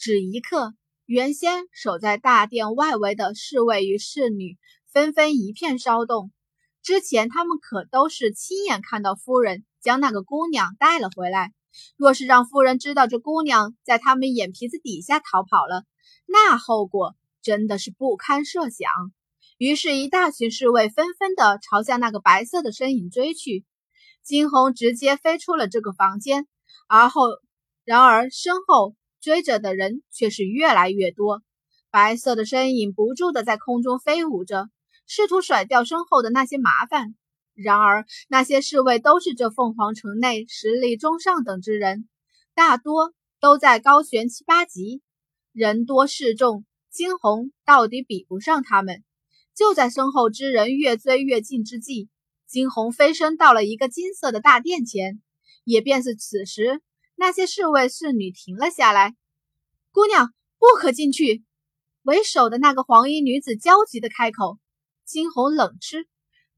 只一刻，原先守在大殿外围的侍卫与侍女纷纷一片骚动。之前他们可都是亲眼看到夫人将那个姑娘带了回来。若是让夫人知道这姑娘在他们眼皮子底下逃跑了，那后果真的是不堪设想。于是，一大群侍卫纷纷的朝向那个白色的身影追去。金红直接飞出了这个房间，而后，然而身后追着的人却是越来越多。白色的身影不住的在空中飞舞着，试图甩掉身后的那些麻烦。然而，那些侍卫都是这凤凰城内实力中上等之人，大多都在高悬七八级，人多势众，金红到底比不上他们。就在身后之人越追越近之际，金红飞身到了一个金色的大殿前。也便是此时，那些侍卫侍女停了下来。姑娘不可进去！为首的那个黄衣女子焦急的开口。金红冷嗤：“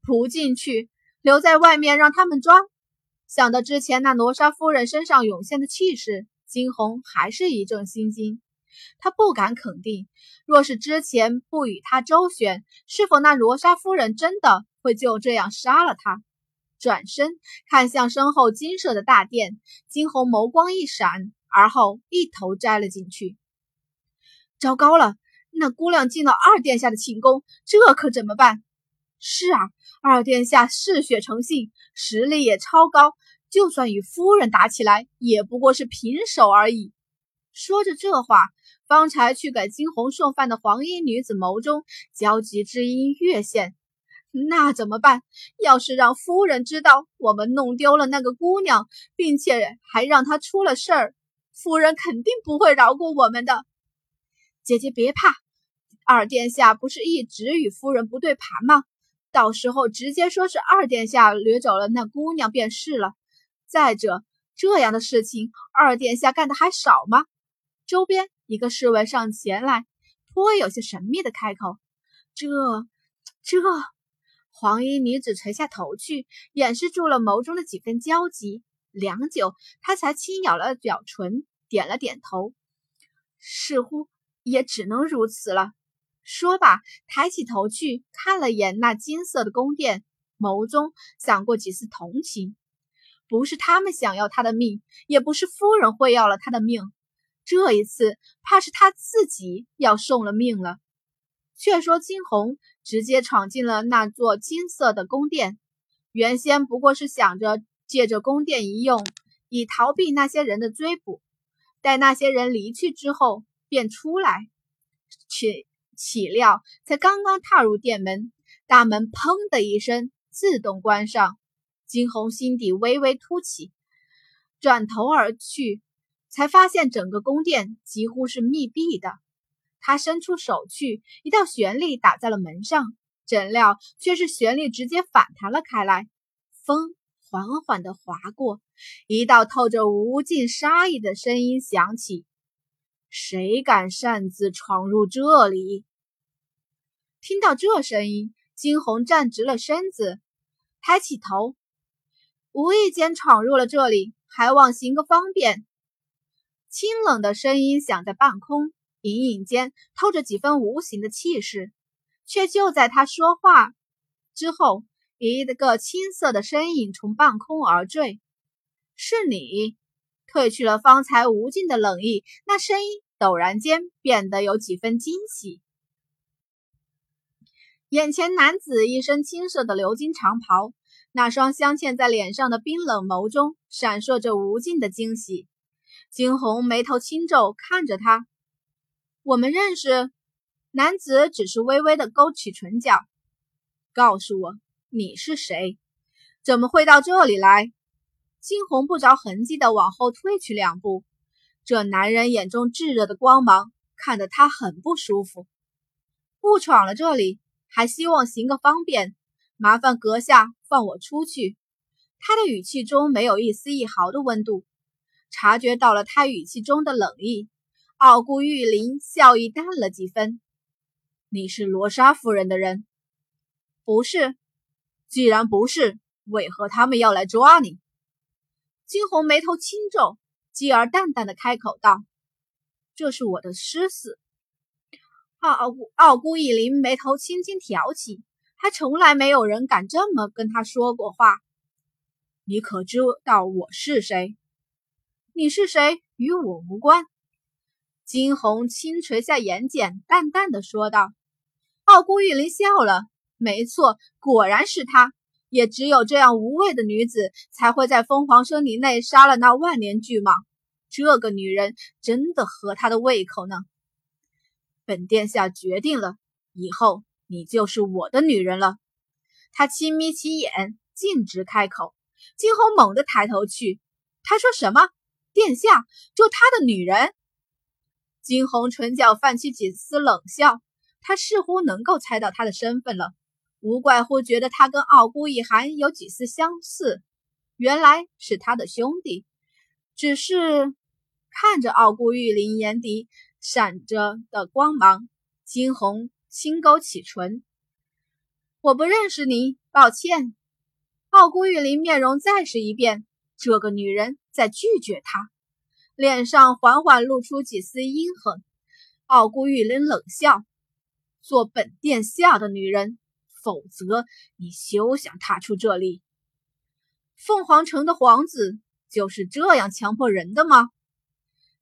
不进去，留在外面让他们抓。”想到之前那罗莎夫人身上涌现的气势，金红还是一阵心惊。他不敢肯定，若是之前不与他周旋，是否那罗莎夫人真的会就这样杀了他？转身看向身后金色的大殿，金红眸光一闪，而后一头栽了进去。糟糕了，那姑娘进了二殿下的寝宫，这可怎么办？是啊，二殿下嗜血成性，实力也超高，就算与夫人打起来，也不过是平手而已。说着这话。方才去给金红送饭的黄衣女子眸中焦急之音越现，那怎么办？要是让夫人知道我们弄丢了那个姑娘，并且还让她出了事儿，夫人肯定不会饶过我们的。姐姐别怕，二殿下不是一直与夫人不对盘吗？到时候直接说是二殿下掠走了那姑娘便是了。再者，这样的事情二殿下干的还少吗？周边。一个侍卫上前来，颇有些神秘的开口：“这……这……”黄衣女子垂下头去，掩饰住了眸中的几分焦急。良久，她才轻咬了咬唇，点了点头：“似乎也只能如此了。”说罢，抬起头去看了眼那金色的宫殿，眸中闪过几丝同情。不是他们想要他的命，也不是夫人会要了他的命。这一次，怕是他自己要送了命了。却说金红直接闯进了那座金色的宫殿，原先不过是想着借着宫殿一用，以逃避那些人的追捕。待那些人离去之后，便出来。岂岂料，才刚刚踏入殿门，大门砰的一声自动关上。金红心底微微凸起，转头而去。才发现整个宫殿几乎是密闭的。他伸出手去，一道旋力打在了门上，怎料却是旋力直接反弹了开来。风缓缓地划过，一道透着无尽杀意的声音响起：“谁敢擅自闯入这里？”听到这声音，惊鸿站直了身子，抬起头：“无意间闯入了这里，还望行个方便。”清冷的声音响在半空，隐隐间透着几分无形的气势。却就在他说话之后，一个青色的身影从半空而坠。是你，褪去了方才无尽的冷意，那声音陡然间变得有几分惊喜。眼前男子一身青色的鎏金长袍，那双镶嵌在脸上的冰冷眸中闪烁着无尽的惊喜。惊鸿眉头轻皱，看着他。我们认识。男子只是微微的勾起唇角，告诉我你是谁，怎么会到这里来？惊鸿不着痕迹的往后退去两步。这男人眼中炙热的光芒，看得他很不舒服。误闯了这里，还希望行个方便，麻烦阁下放我出去。他的语气中没有一丝一毫的温度。察觉到了他语气中的冷意，傲骨玉林笑意淡了几分。你是罗莎夫人的人？不是。既然不是，为何他们要来抓你？金红眉头轻皱，继而淡淡的开口道：“这是我的诗思。奥古奥古一林眉头轻轻挑起，还从来没有人敢这么跟他说过话。你可知道我是谁？你是谁与我无关。金红轻垂下眼睑，淡淡的说道。奥古玉林笑了，没错，果然是他。也只有这样无畏的女子，才会在凤凰森林内杀了那万年巨蟒。这个女人真的合他的胃口呢。本殿下决定了，以后你就是我的女人了。他轻眯起眼，径直开口。金红猛地抬头去，他说什么？殿下做他的女人？金红唇角泛起几丝冷笑，他似乎能够猜到他的身份了，无怪乎觉得他跟傲孤一寒有几丝相似，原来是他的兄弟。只是看着傲孤玉林眼底。闪着的光芒，金红轻勾起唇：“我不认识你，抱歉。”傲孤玉林面容再是一变，这个女人在拒绝他，脸上缓缓露出几丝阴狠。傲孤玉林冷笑：“做本殿下的女人，否则你休想踏出这里。”凤凰城的皇子就是这样强迫人的吗？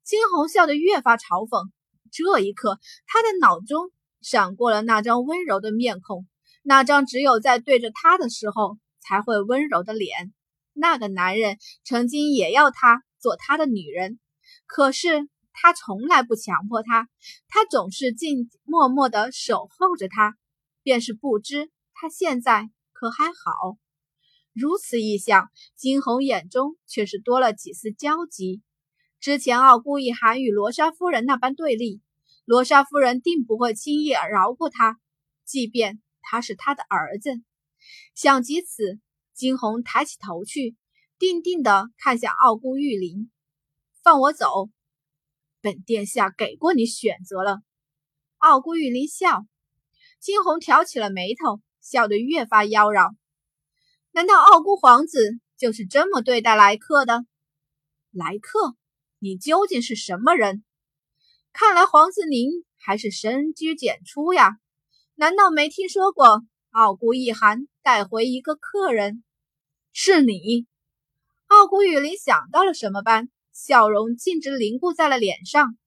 金红笑得越发嘲讽。这一刻，他的脑中闪过了那张温柔的面孔，那张只有在对着他的时候才会温柔的脸。那个男人曾经也要他做他的女人，可是他从来不强迫他，他总是静默默的守候着他，便是不知他现在可还好。如此一想，金红眼中却是多了几丝焦急。之前傲孤一寒与罗莎夫人那般对立，罗莎夫人定不会轻易饶过他，即便他是他的儿子。想及此，金红抬起头去，定定地看向傲孤玉林：“放我走，本殿下给过你选择了。”傲孤玉林笑，金红挑起了眉头，笑得越发妖娆。难道傲孤皇子就是这么对待来客的？来客？你究竟是什么人？看来黄子宁还是深居简出呀？难道没听说过傲孤一寒带回一个客人？是你？傲骨雨林想到了什么般，笑容径直凝固在了脸上。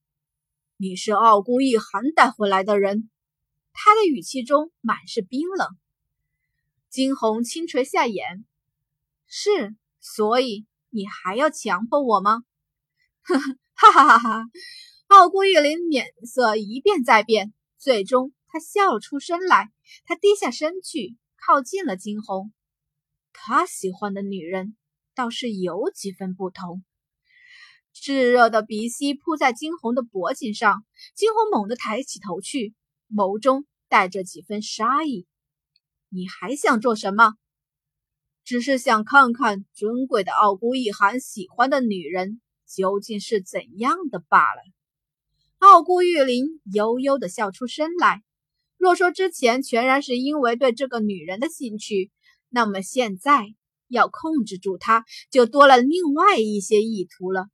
你是傲骨一寒带回来的人？他的语气中满是冰冷。金红轻垂下眼，是，所以你还要强迫我吗？哈，哈哈哈哈！傲骨雨林脸色一变再变，最终他笑出声来。他低下身去，靠近了金红。他喜欢的女人倒是有几分不同。炙热的鼻息扑在金红的脖颈上，金红猛地抬起头去，眸中带着几分杀意。你还想做什么？只是想看看尊贵的傲孤一寒喜欢的女人。究竟是怎样的罢了？傲孤玉林悠悠地笑出声来。若说之前全然是因为对这个女人的兴趣，那么现在要控制住它，就多了另外一些意图了。